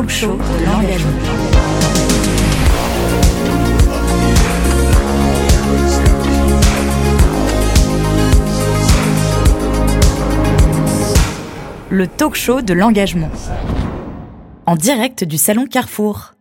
talk show de l'engagement. Le talk show de l'engagement. En direct du salon Carrefour.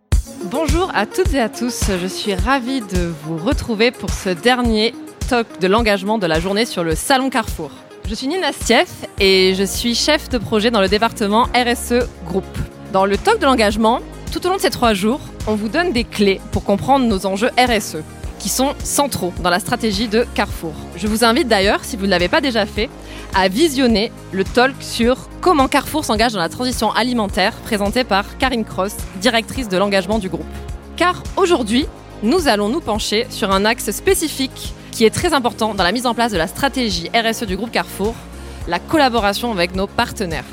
Bonjour à toutes et à tous, je suis ravie de vous retrouver pour ce dernier talk de l'engagement de la journée sur le salon Carrefour. Je suis Nina Stief et je suis chef de projet dans le département RSE Group. Dans le talk de l'engagement, tout au long de ces trois jours, on vous donne des clés pour comprendre nos enjeux RSE, qui sont centraux dans la stratégie de Carrefour. Je vous invite d'ailleurs, si vous ne l'avez pas déjà fait, à visionner le talk sur comment Carrefour s'engage dans la transition alimentaire, présenté par Karine Cross, directrice de l'engagement du groupe. Car aujourd'hui, nous allons nous pencher sur un axe spécifique qui est très important dans la mise en place de la stratégie RSE du groupe Carrefour, la collaboration avec nos partenaires.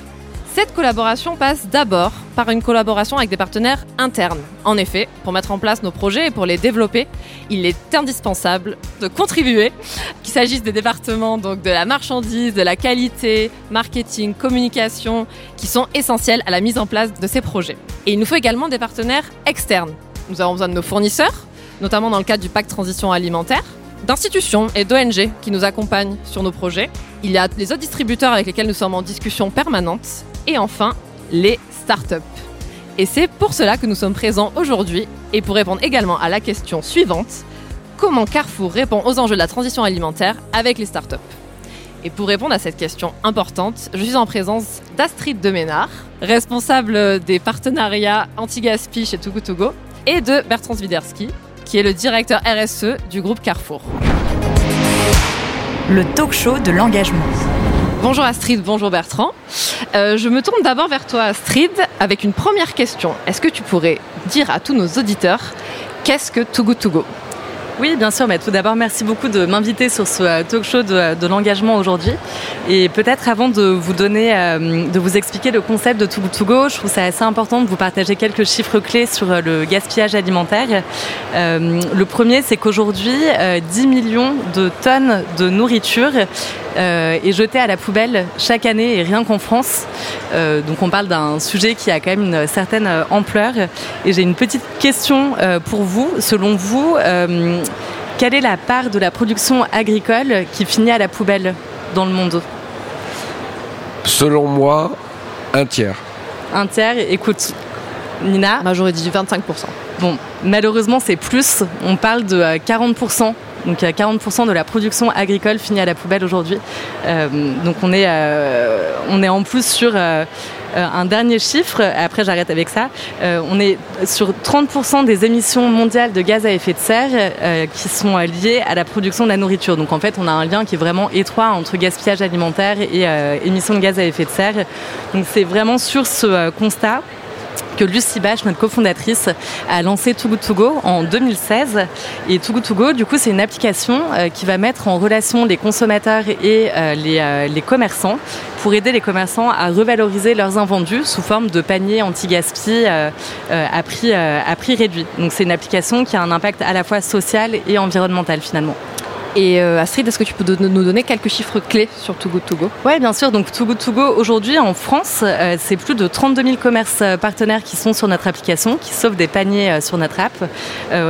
Cette collaboration passe d'abord par une collaboration avec des partenaires internes. En effet, pour mettre en place nos projets et pour les développer, il est indispensable de contribuer, qu'il s'agisse des départements donc de la marchandise, de la qualité, marketing, communication, qui sont essentiels à la mise en place de ces projets. Et il nous faut également des partenaires externes. Nous avons besoin de nos fournisseurs, notamment dans le cadre du pacte transition alimentaire, d'institutions et d'ONG qui nous accompagnent sur nos projets. Il y a les autres distributeurs avec lesquels nous sommes en discussion permanente. Et enfin, les startups. Et c'est pour cela que nous sommes présents aujourd'hui et pour répondre également à la question suivante comment Carrefour répond aux enjeux de la transition alimentaire avec les startups? Et pour répondre à cette question importante, je suis en présence d'Astrid Deménard, responsable des partenariats anti-gaspi chez Togo et de Bertrand Zwiderski, qui est le directeur RSE du groupe Carrefour. Le talk show de l'engagement. Bonjour Astrid, bonjour Bertrand. Euh, je me tourne d'abord vers toi Astrid avec une première question. Est-ce que tu pourrais dire à tous nos auditeurs qu'est-ce que Too Good To Go oui, bien sûr. Mais tout d'abord, merci beaucoup de m'inviter sur ce euh, talk show de, de l'engagement aujourd'hui. Et peut-être avant de vous donner, euh, de vous expliquer le concept de Too Good To Go, je trouve ça assez important de vous partager quelques chiffres clés sur euh, le gaspillage alimentaire. Euh, le premier, c'est qu'aujourd'hui, euh, 10 millions de tonnes de nourriture euh, est jetée à la poubelle chaque année et rien qu'en France. Euh, donc on parle d'un sujet qui a quand même une certaine euh, ampleur. Et j'ai une petite question euh, pour vous. Selon vous, euh, quelle est la part de la production agricole qui finit à la poubelle dans le monde? Selon moi, un tiers. Un tiers. Écoute, Nina, Moi j'aurais dit 25%. Bon, malheureusement, c'est plus. On parle de euh, 40%. Donc euh, 40% de la production agricole finit à la poubelle aujourd'hui. Euh, donc on est, euh, on est en plus sur euh, euh, un dernier chiffre. Après, j'arrête avec ça. Euh, on est sur 30% des émissions mondiales de gaz à effet de serre euh, qui sont euh, liées à la production de la nourriture. Donc en fait, on a un lien qui est vraiment étroit entre gaspillage alimentaire et euh, émissions de gaz à effet de serre. Donc c'est vraiment sur ce euh, constat que Lucie Bache, notre cofondatrice, a lancé Too Good To Go en 2016. Et Too Good To Go, du coup, c'est une application euh, qui va mettre en relation les consommateurs et euh, les, euh, les commerçants pour aider les commerçants à revaloriser leurs invendus sous forme de paniers anti-gaspi à prix réduit. Donc c'est une application qui a un impact à la fois social et environnemental finalement. Et euh, Astrid, est-ce que tu peux nous donner quelques chiffres clés sur Too Good To Go? Oui, bien sûr. Donc, Too Good To Go, aujourd'hui, en France, euh, c'est plus de 32 000 commerces euh, partenaires qui sont sur notre application, qui sauvent des paniers sur notre app.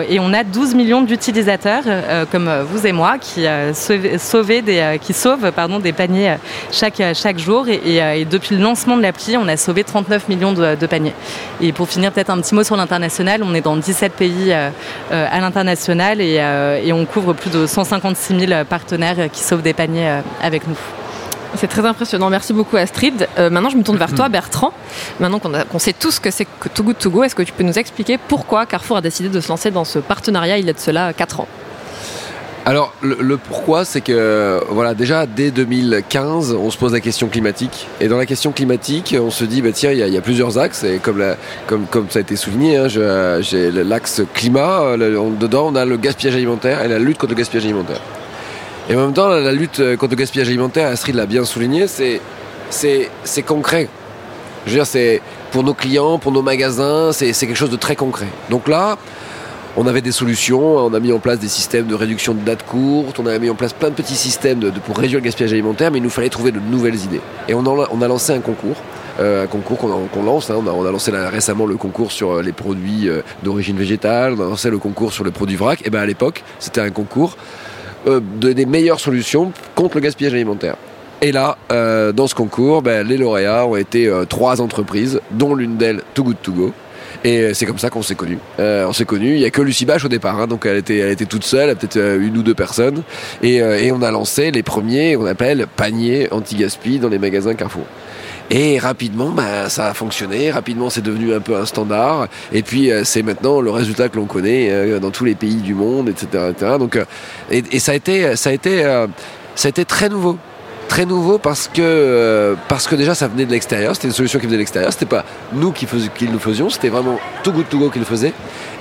Et on a 12 millions d'utilisateurs, comme vous et moi, qui, des, qui sauvent pardon, des paniers chaque, chaque jour. Et, depuis le lancement de l'appli, on a sauvé 39 millions de, paniers. Et pour finir, peut-être un petit mot sur l'international. On est dans 17 pays à l'international et, et on couvre plus de 156 000 partenaires euh, qui sauvent des paniers euh, avec nous. C'est très impressionnant. Merci beaucoup Astrid. Euh, maintenant, je me tourne vers toi Bertrand. Maintenant qu'on sait tout ce que c'est que Too Good To Go, est-ce que tu peux nous expliquer pourquoi Carrefour a décidé de se lancer dans ce partenariat il y a de cela 4 ans? Alors, le, pourquoi, c'est que, voilà, déjà, dès 2015, on se pose la question climatique. Et dans la question climatique, on se dit, bah, tiens, il y, a- plusieurs axes. Et comme, comme, comme ça a été souligné, hein, j'ai l'axe climat. euh, dedans, on a le gaspillage alimentaire et la lutte contre le gaspillage alimentaire. Et en même temps, la, lutte euh, contre le gaspillage alimentaire, Astrid l'a bien souligné, c'est, c'est, concret. Je veux dire, c'est pour nos clients, pour nos magasins, c'est quelque chose de très concret. Donc là, on avait des solutions, on a mis en place des systèmes de réduction de dates courtes, on a mis en place plein de petits systèmes pour réduire le gaspillage alimentaire, mais il nous fallait trouver de nouvelles idées. Et on, a- lancé un concours un concours qu'on lance. Hein. On, a, lancé récemment le concours sur les produits d'origine végétale, on a lancé le concours sur les produits vrac. Et ben à l'époque, c'était un concours des meilleures solutions contre le gaspillage alimentaire. Et là, dans ce concours, ben, les lauréats ont été trois entreprises, dont l'une d'elles Too Good To Go. Et c'est comme ça qu'on s'est connus. Euh, on s'est connus. Il y a que Lucie Bache au départ, hein, donc elle était, elle était toute seule, peut-être euh, une ou deux personnes. Et, euh, et on a lancé les premiers, on appelle paniers anti-gaspi dans les magasins Carrefour. Et rapidement, bah, ça a fonctionné. Rapidement, c'est devenu un peu un standard. Et puis, c'est maintenant le résultat que l'on connaît dans tous les pays du monde, etc., etc. Donc, et, et, ça a été, ça a été, ça a été très nouveau très nouveau parce que, euh, parce que déjà ça venait de l'extérieur, c'était une solution qui venait de l'extérieur, c'était pas nous qui, qui le faisions, c'était vraiment tout Good To Go qui le faisait.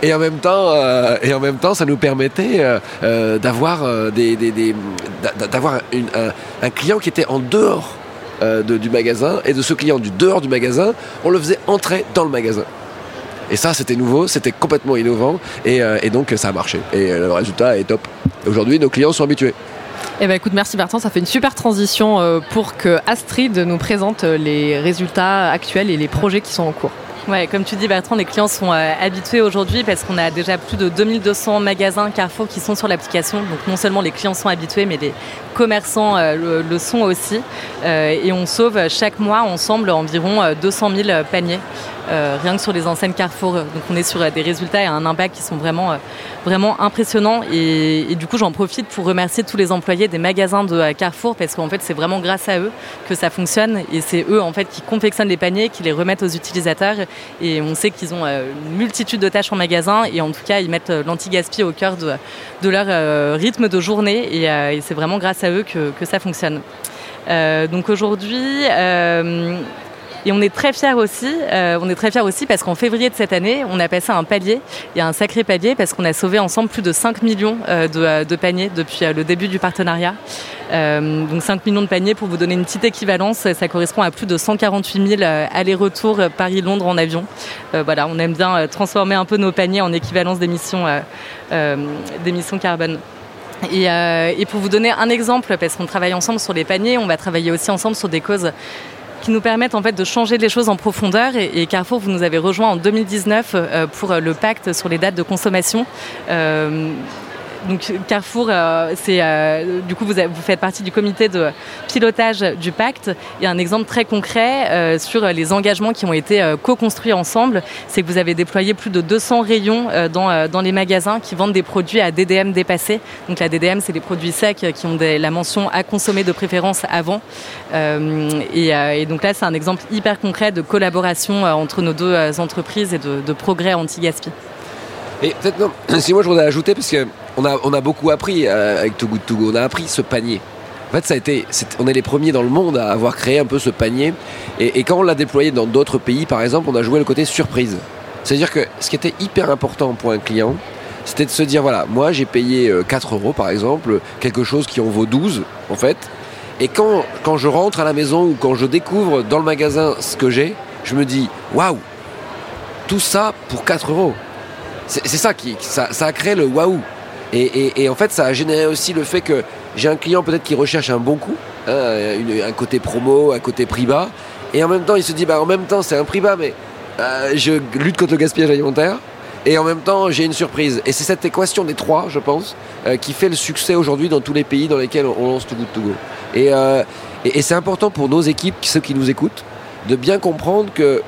Et en même temps, euh, et en même temps ça nous permettait euh, d'avoir, des, d'avoir un, client qui était en dehors du magasin et de ce client du dehors du magasin, on le faisait entrer dans le magasin. Et ça, c'était nouveau, c'était complètement innovant, et, donc ça a marché. Et le résultat est top. Aujourd'hui, nos clients sont habitués. Eh ben écoute, merci Bertrand, ça fait une super transition euh, pour que Astrid nous présente euh, les résultats actuels et les projets qui sont en cours. Ouais, comme tu dis Bertrand, les clients sont euh, habitués aujourd'hui parce qu'on a déjà plus de 2200 magasins Carrefour qui sont sur l'application. Donc non seulement les clients sont habitués, mais les commerçants le, sont aussi. et on sauve chaque mois ensemble environ 200 000 paniers euh, rien que sur les enseignes Carrefour. Donc on est sur euh, des résultats et un impact qui sont vraiment, euh, vraiment impressionnants. Et, du coup, j'en profite pour remercier tous les employés des magasins de Carrefour parce qu'en fait, c'est vraiment grâce à eux que ça fonctionne. Et c'est eux en fait qui confectionnent les paniers, qui les remettent aux utilisateurs. Et on sait qu'ils ont une multitude de tâches en magasin et en tout cas, ils mettent l'anti-gaspi au cœur de, leur rythme de journée. Et, c'est vraiment grâce à eux que ça fonctionne. donc aujourd'hui, et on est très fiers aussi, euh, on est très fiers aussi parce qu'en février de cette année, on a passé un palier, et un sacré palier parce qu'on a sauvé ensemble plus de 5 millions euh, euh, de, paniers depuis le début du partenariat. donc 5 millions de paniers, pour vous donner une petite équivalence, ça correspond à plus de 148 000 allers-retours Paris-Londres en avion. voilà, on aime bien transformer un peu nos paniers en équivalence d'émissions d'émissions carbone. Et, pour vous donner un exemple, parce qu'on travaille ensemble sur les paniers, on va travailler aussi ensemble sur des causes qui nous permettent de changer les choses en profondeur. Et, Carrefour, vous nous avez rejoint en 2019 euh, pour le pacte sur les dates de consommation. Euh, donc Carrefour, euh, c'est euh, du coup vous, faites partie du comité de pilotage du pacte. Et un exemple très concret euh, sur les engagements qui ont été co-construits ensemble, c'est que vous avez déployé plus de 200 rayons dans, les magasins qui vendent des produits à DDM dépassé. Donc la DDM, c'est des produits secs qui ont la mention à consommer de préférence avant. Et, donc là, c'est un exemple hyper concret de collaboration entre nos deux entreprises et de, de progrès anti-gaspi. Et peut-être non, si moi je voudrais ajouter, parce qu'on a, on a beaucoup appris euh, avec Too Good To Go, on a appris ce panier. En fait, ça a été, on est les premiers dans le monde à avoir créé un peu ce panier. Et, quand on l'a déployé dans d'autres pays, par exemple, on a joué le côté surprise. C'est-à-dire que ce qui était hyper important pour un client, c'était de se dire voilà, moi j'ai payé 4 euh, euros par exemple, quelque chose qui en vaut 12 en fait. Et quand, quand je rentre à la maison ou quand je découvre dans le magasin ce que j'ai, je me dis waouh, tout ça pour 4 euros. C'est ça qui ça, a créé le waouh. Et, en fait, ça a généré aussi le fait que j'ai un client peut-être qui recherche un bon coup, hein, un côté promo, un côté prix bas, et en même temps, il se dit bah en même temps c'est un prix bas, mais euh, je lutte contre le gaspillage alimentaire. Et en même temps, j'ai une surprise. Et c'est cette équation des trois, je pense, euh, qui fait le succès aujourd'hui dans tous les pays dans lesquels on lance Too Good To Go. Et, euh, et, et c'est important pour nos équipes, ceux qui nous écoutent, de bien comprendre que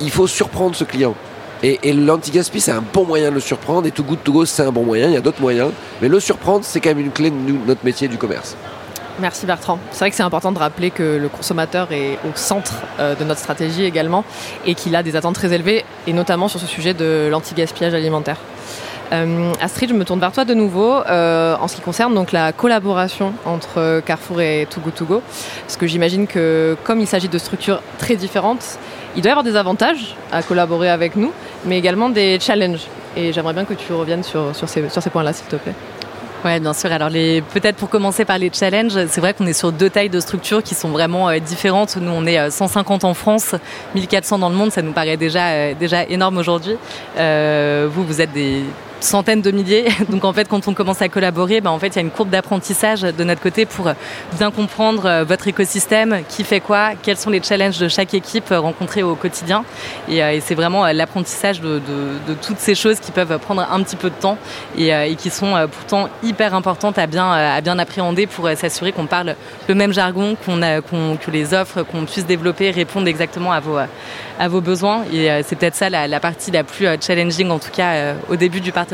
il faut surprendre ce client. Et, l'anti-gaspi, c'est un bon moyen de le surprendre. Et Too Good To Go, c'est un bon moyen. Il y a d'autres moyens. Mais le surprendre, c'est quand même une clé de notre métier du commerce. Merci Bertrand. C'est vrai que c'est important de rappeler que le consommateur est au centre euh, de notre stratégie également et qu'il a des attentes très élevées, et notamment sur ce sujet de l'anti-gaspillage alimentaire. Euh, Astrid, je me tourne vers toi de nouveau euh, en ce qui concerne donc la collaboration entre Carrefour et Too Good To Go, parce que j'imagine que comme il s'agit de structures très différentes, il doit y avoir des avantages à collaborer avec nous, mais également des challenges. Et j'aimerais bien que tu reviennes sur, sur ces, sur ces points-là, s'il te plaît. Oui, bien sûr. Alors, peut-être pour commencer par les challenges, c'est vrai qu'on est sur deux tailles de structures qui sont vraiment euh, différentes. Nous, on est 150 euh, en France, 1400 dans le monde. Ça nous paraît déjà, euh, déjà énorme aujourd'hui. vous, vous êtes des centaines de milliers. Donc en fait, quand on commence à collaborer, ben, en fait, il y a une courbe d'apprentissage de notre côté pour bien comprendre votre écosystème, qui fait quoi, quels sont les challenges de chaque équipe rencontrée au quotidien. Et, c'est vraiment l'apprentissage de, toutes ces choses qui peuvent prendre un petit peu de temps et, qui sont pourtant hyper importantes à bien, à bien appréhender pour s'assurer qu'on parle le même jargon, qu'on que les offres qu'on puisse développer répondent exactement à vos, à vos besoins. Et c'est peut-être ça la, la, partie la plus challenging, en tout cas au début du partenariat.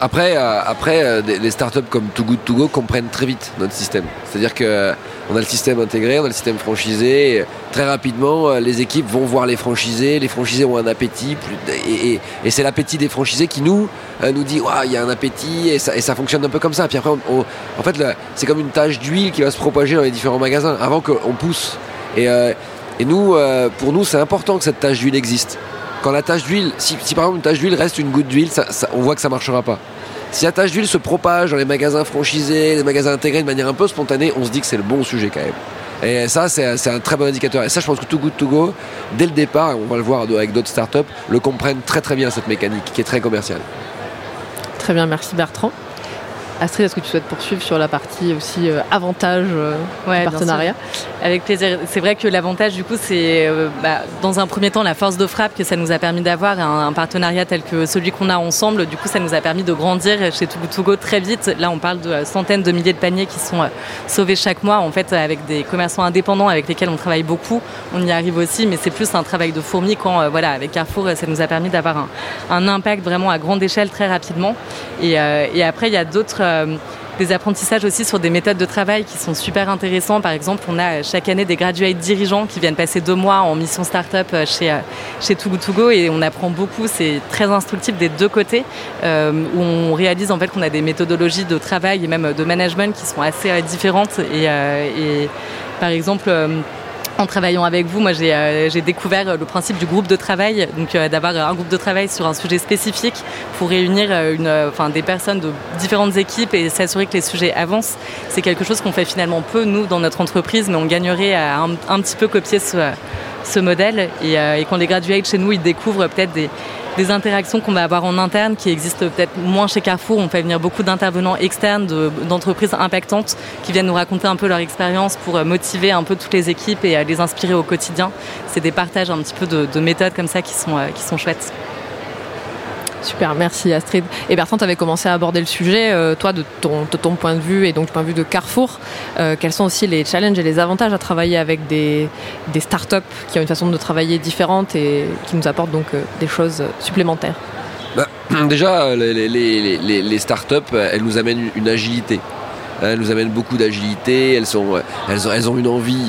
Après, après, euh, euh, les startups comme Too Good To Go comprennent très vite notre système. C'est-à-dire qu'on euh, a le système intégré, on a le système franchisé. très rapidement, les équipes vont voir les franchisés. Les franchisés ont un appétit. Et, c'est l'appétit des franchisés qui nous, nous dit il y a un appétit et ça, fonctionne un peu comme ça. Puis après, en fait, c'est comme une tache d'huile qui va se propager dans les différents magasins avant qu'on pousse. Et, et nous, pour nous, c'est important que cette tache d'huile existe quand la tache d'huile, si, par exemple une tache d'huile reste une goutte d'huile, on voit que ça marchera pas. Si la tache d'huile se propage dans les magasins franchisés, les magasins intégrés de manière un peu spontanée, on se dit que c'est le bon sujet quand même. Et ça, c'est un très bon indicateur. Et ça, je pense que Too Good To Go, dès le départ, on va le voir avec d'autres startups, le comprennent très très bien cette mécanique qui est très commerciale. Très bien, merci Bertrand. Astrid, est-ce que tu souhaites poursuivre sur la partie aussi euh, avantage euh, du partenariat Avec plaisir. C'est vrai que l'avantage, du coup, c'est euh, bah, dans un premier temps la force de frappe que ça nous a permis d'avoir, un, partenariat tel que celui qu'on a ensemble. Du coup, ça nous a permis de grandir chez Togo très vite. Là, on parle de centaines de milliers de paniers qui sont sauvés chaque mois, en fait, avec des commerçants indépendants avec lesquels on travaille beaucoup. On y arrive aussi, mais c'est plus un travail de fourmi quand, voilà, avec Carrefour, ça nous a permis d'avoir un, impact vraiment à grande échelle très rapidement. Et, et après, il y a d'autres euh, des apprentissages aussi sur des méthodes de travail qui sont super intéressants. Par exemple, on a chaque année des graduates dirigeants qui viennent passer deux mois en mission start-up euh, chez, euh, chez Togo et on apprend beaucoup. C'est très instructif des deux côtés où on réalise en fait qu'on a des méthodologies de travail et même de management qui sont assez différentes et, par exemple en travaillant avec vous, moi j'ai euh, découvert le principe du groupe de travail, donc euh, d'avoir un groupe de travail sur un sujet spécifique pour réunir euh, des personnes de différentes équipes et s'assurer que les sujets avancent. C'est quelque chose qu'on fait finalement peu nous dans notre entreprise, mais on gagnerait à un, petit peu copier ce, ce modèle. Et, et quand les graduates chez nous, ils découvrent peut-être des des interactions qu'on va avoir en interne qui existent peut-être moins chez Carrefour. On fait venir beaucoup d'intervenants externes, d'entreprises impactantes qui viennent nous raconter un peu leur expérience pour euh, motiver un peu toutes les équipes et les inspirer au quotidien. C'est des partages un petit peu de, méthodes comme ça qui sont, euh, qui sont chouettes. Super, merci Astrid. Et Bertrand, tu avais commencé à aborder le sujet, euh, toi, de ton, point de vue et donc du point de vue de Carrefour. Euh, quels sont aussi les challenges et les avantages à travailler avec des, startups qui ont une façon de travailler différente et qui nous apportent donc euh, des choses supplémentaires? Bah, Déjà, les, startups, elles nous amènent une agilité. Elles nous amènent beaucoup d'agilité. Elles, ont, une envie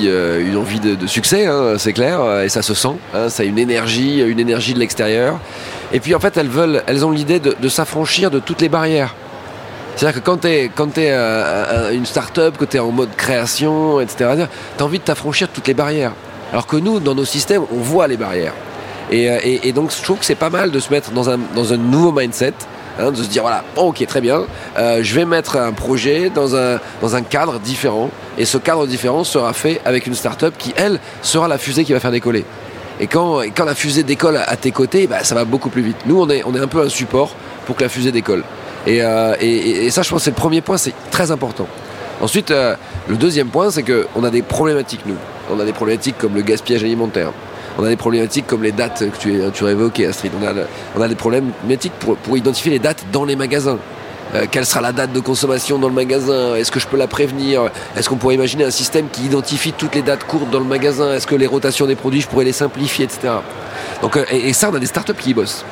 de, succès, hein, c'est clair, et ça se sent. Hein, ça a une énergie, une énergie de l'extérieur. Et puis en fait, elles veulent, elles ont l'idée de, s'affranchir de toutes les barrières. C'est-à-dire que quand tu es, quand es euh, une start-up, que tu es en mode création, etc., tu as envie de t'affranchir de toutes les barrières. Alors que nous, dans nos systèmes, on voit les barrières. Et, euh, donc, je trouve que c'est pas mal de se mettre dans un, dans un nouveau mindset, hein, de se dire voilà, ok, très bien, euh, je vais mettre un projet dans un, dans un cadre différent. Et ce cadre différent sera fait avec une start-up qui, elle, sera la fusée qui va faire décoller. Et quand, quand la fusée décolle à, tes côtés, bah, ça va beaucoup plus vite. Nous, on est, on est un peu un support pour que la fusée décolle. Et, euh, et, ça, je pense, c'est le premier point, c'est très important. Ensuite, euh, le deuxième point, c'est qu'on a des problématiques, nous. On a des problématiques comme le gaspillage alimentaire. On a des problématiques comme les dates que tu, tu as évoquées, Astrid. On a, on a des problématiques pour, pour identifier les dates dans les magasins. Euh, quelle sera la date de consommation dans le magasin? Est-ce que je peux la prévenir? Est-ce qu'on pourrait imaginer un système qui identifie toutes les dates courtes dans le magasin? Est-ce que les rotations des produits, je pourrais les simplifier, etc. Euh, et, ça, on a des startups qui y bossent.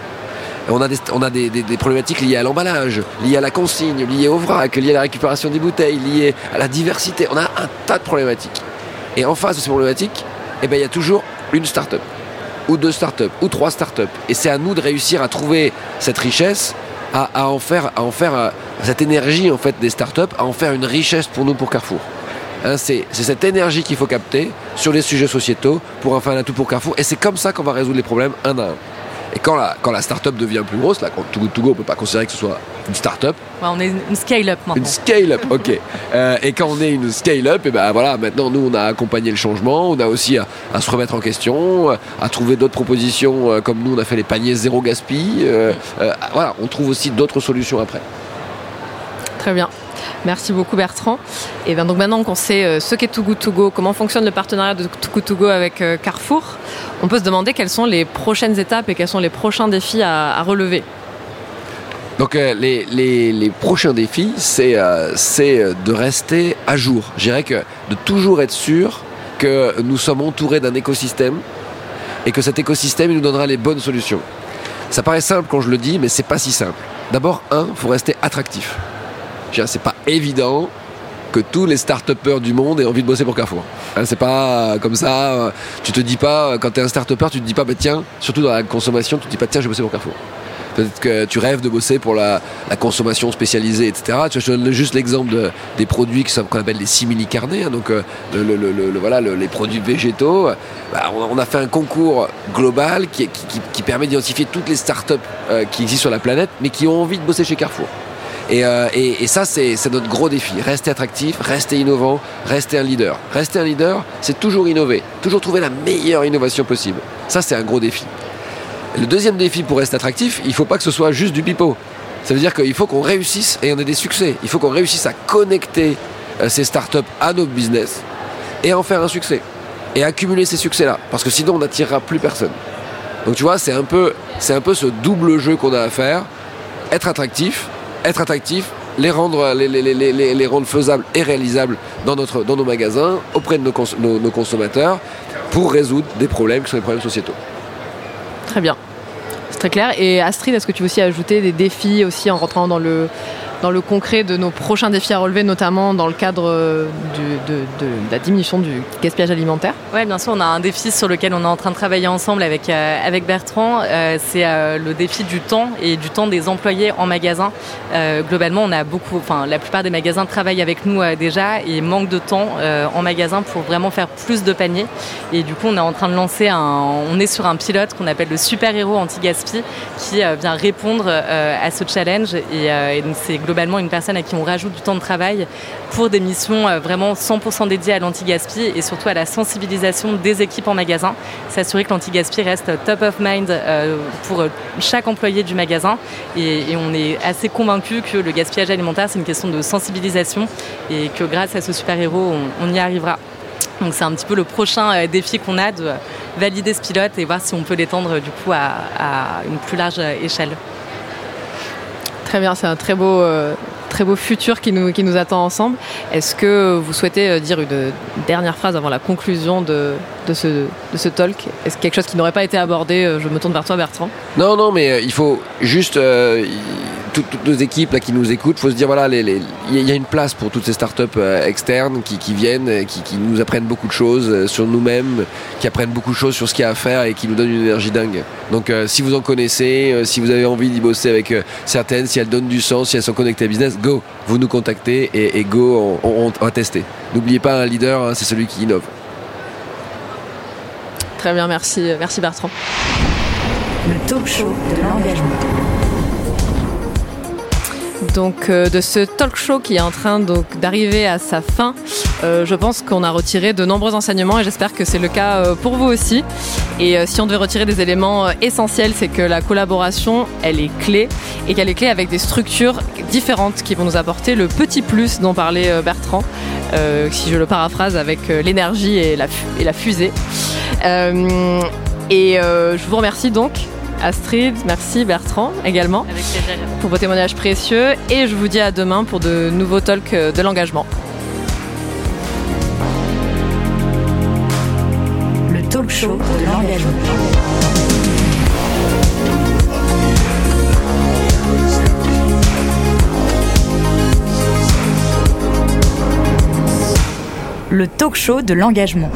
On a, des, problématiques liées à l'emballage, liées à la consigne, liées au vrac, liées à la récupération des bouteilles, liées à la diversité. On a un tas de problématiques. Et en face de ces problématiques, eh ben, il y a toujours une startup, ou deux startups, ou trois startups. Et c'est à nous de réussir à trouver cette richesse à, en faire, à en faire euh, cette énergie en fait des startups, à en faire une richesse pour nous pour Carrefour. Hein, c'est cette énergie qu'il faut capter sur les sujets sociétaux pour en faire un atout pour Carrefour. Et c'est comme ça qu'on va résoudre les problèmes un à un. Et quand la, start-up devient plus grosse, là, quand Togo ne peut pas considérer que ce soit une start-up, on est une scale-up maintenant. Une scale-up, ok. Euh, et quand on est une scale-up, et ben voilà, maintenant nous on a accompagné le changement, on a aussi à, se remettre en question, à trouver d'autres propositions, euh, comme nous on a fait les paniers zéro gaspille. Euh, voilà, on trouve aussi d'autres solutions après. Très bien. Merci beaucoup Bertrand. Et bien donc maintenant qu'on sait ce qu'est Too Good To Go, comment fonctionne le partenariat de Too Good To Go avec Carrefour, on peut se demander quelles sont les prochaines étapes et quels sont les prochains défis à relever. Donc euh, les, prochains défis, c'est euh, euh, de rester à jour. Je dirais que de toujours être sûr que nous sommes entourés d'un écosystème et que cet écosystème nous donnera les bonnes solutions. Ça paraît simple quand je le dis, mais c'est pas si simple. D'abord, un, il faut rester attractif. C'est pas évident que tous les start-upers du monde aient envie de bosser pour Carrefour. Hein, c'est pas comme ça. Tu te dis pas, quand tu es un start-upper, tu te dis pas, bah, tiens, surtout dans la consommation, tu te dis pas, tiens, je vais bosser pour Carrefour. Peut-être que tu rêves de bosser pour la, consommation spécialisée, etc. Tu je donne juste l'exemple des produits qu'on appelle les simili-carnets, hein, donc euh, les produits végétaux. Bah, on, a fait un concours global qui, permet d'identifier toutes les startups euh, qui existent sur la planète, mais qui ont envie de bosser chez Carrefour. Et, euh, ça, c'est notre gros défi. Rester attractif, rester innovant, rester un leader. Rester un leader, c'est toujours innover, toujours trouver la meilleure innovation possible. Ça, c'est un gros défi. Le deuxième défi pour rester attractif, il ne faut pas que ce soit juste du pipeau. Ça veut dire qu'il faut qu'on réussisse et on ait des succès. Il faut qu'on réussisse à connecter euh, ces startups à nos business et en faire un succès. Et accumuler ces succès-là. Parce que sinon, on n'attirera plus personne. Donc tu vois, c'est un, peu, ce double jeu qu'on a à faire. Être attractif, être attractif, les rendre, les, les, rendre faisables et réalisables dans nos magasins, auprès de nos, nos consommateurs, pour résoudre des problèmes qui sont des problèmes sociétaux. Très bien. C'est très clair. Et Astrid, est-ce que tu veux aussi ajouter des défis aussi en rentrant dans le, dans le concret de nos prochains défis à relever, notamment dans le cadre euh, de, la diminution du gaspillage alimentaire Oui, bien sûr, on a un défi sur lequel on est en train de travailler ensemble avec, euh, avec Bertrand. Euh, c'est le défi du temps et du temps des employés en magasin. globalement, on a beaucoup, enfin, la plupart des magasins travaillent avec nous déjà et manquent de temps en magasin pour vraiment faire plus de paniers. Et du coup, on est en train de lancer un, on est sur un pilote qu'on appelle le super héros anti-gaspi qui vient répondre à ce challenge. Et, et donc, c'est globalement une personne à qui on rajoute du temps de travail pour des missions euh, vraiment 100% dédiées à l'anti-gaspi et surtout à la sensibilisation des équipes en magasin. S'assurer que l'anti-gaspi reste top of mind euh, pour chaque employé du magasin. Et, on est assez convaincu que le gaspillage alimentaire, c'est une question de sensibilisation et que grâce à ce super-héros, on, y arrivera. Donc c'est un petit peu le prochain euh, défi qu'on a de valider ce pilote et voir si on peut l'étendre du coup à une plus large échelle. Très bien, c'est un très beau, euh, très beau futur qui nous, qui nous attend ensemble. Est-ce que vous souhaitez euh, dire une dernière phrase avant la conclusion de, de, ce, de ce talk? Est-ce quelque chose qui n'aurait pas été abordé euh, Je me tourne vers toi, Bertrand? Non, non, mais il faut juste toutes, nos équipes là, qui nous écoutent, il faut se dire voilà, il y a une place pour toutes ces startups euh, externes qui, viennent, qui, qui, nous apprennent beaucoup de choses euh, sur nous-mêmes, qui apprennent beaucoup de choses sur ce qu'il y a à faire et qui nous donnent une énergie dingue. Donc euh, si vous en connaissez, si vous avez envie d'y bosser avec certaines, si elles donnent du sens, si elles sont connectées à business, go, vous nous contactez et, go, on, va tester. N'oubliez pas un leader, hein, c'est celui qui innove. Très bien, merci, merci Bertrand. Le talk show de l'engagement donc euh, de ce talk show qui est en train d'arriver à sa fin. Euh, je pense qu'on a retiré de nombreux enseignements et j'espère que c'est le cas euh, pour vous aussi. Et si on devait retirer des éléments essentiels, c'est que la collaboration, elle est clé et qu'elle est clé avec des structures différentes qui vont nous apporter le petit plus dont parlait Bertrand, si je le paraphrase avec l'énergie et la, et la fusée. et je vous remercie donc Astrid, merci Bertrand également pour vos témoignages précieux et je vous dis à demain pour de nouveaux talks de l'engagement. Le talk show de l'engagement. Le talk show de l'engagement.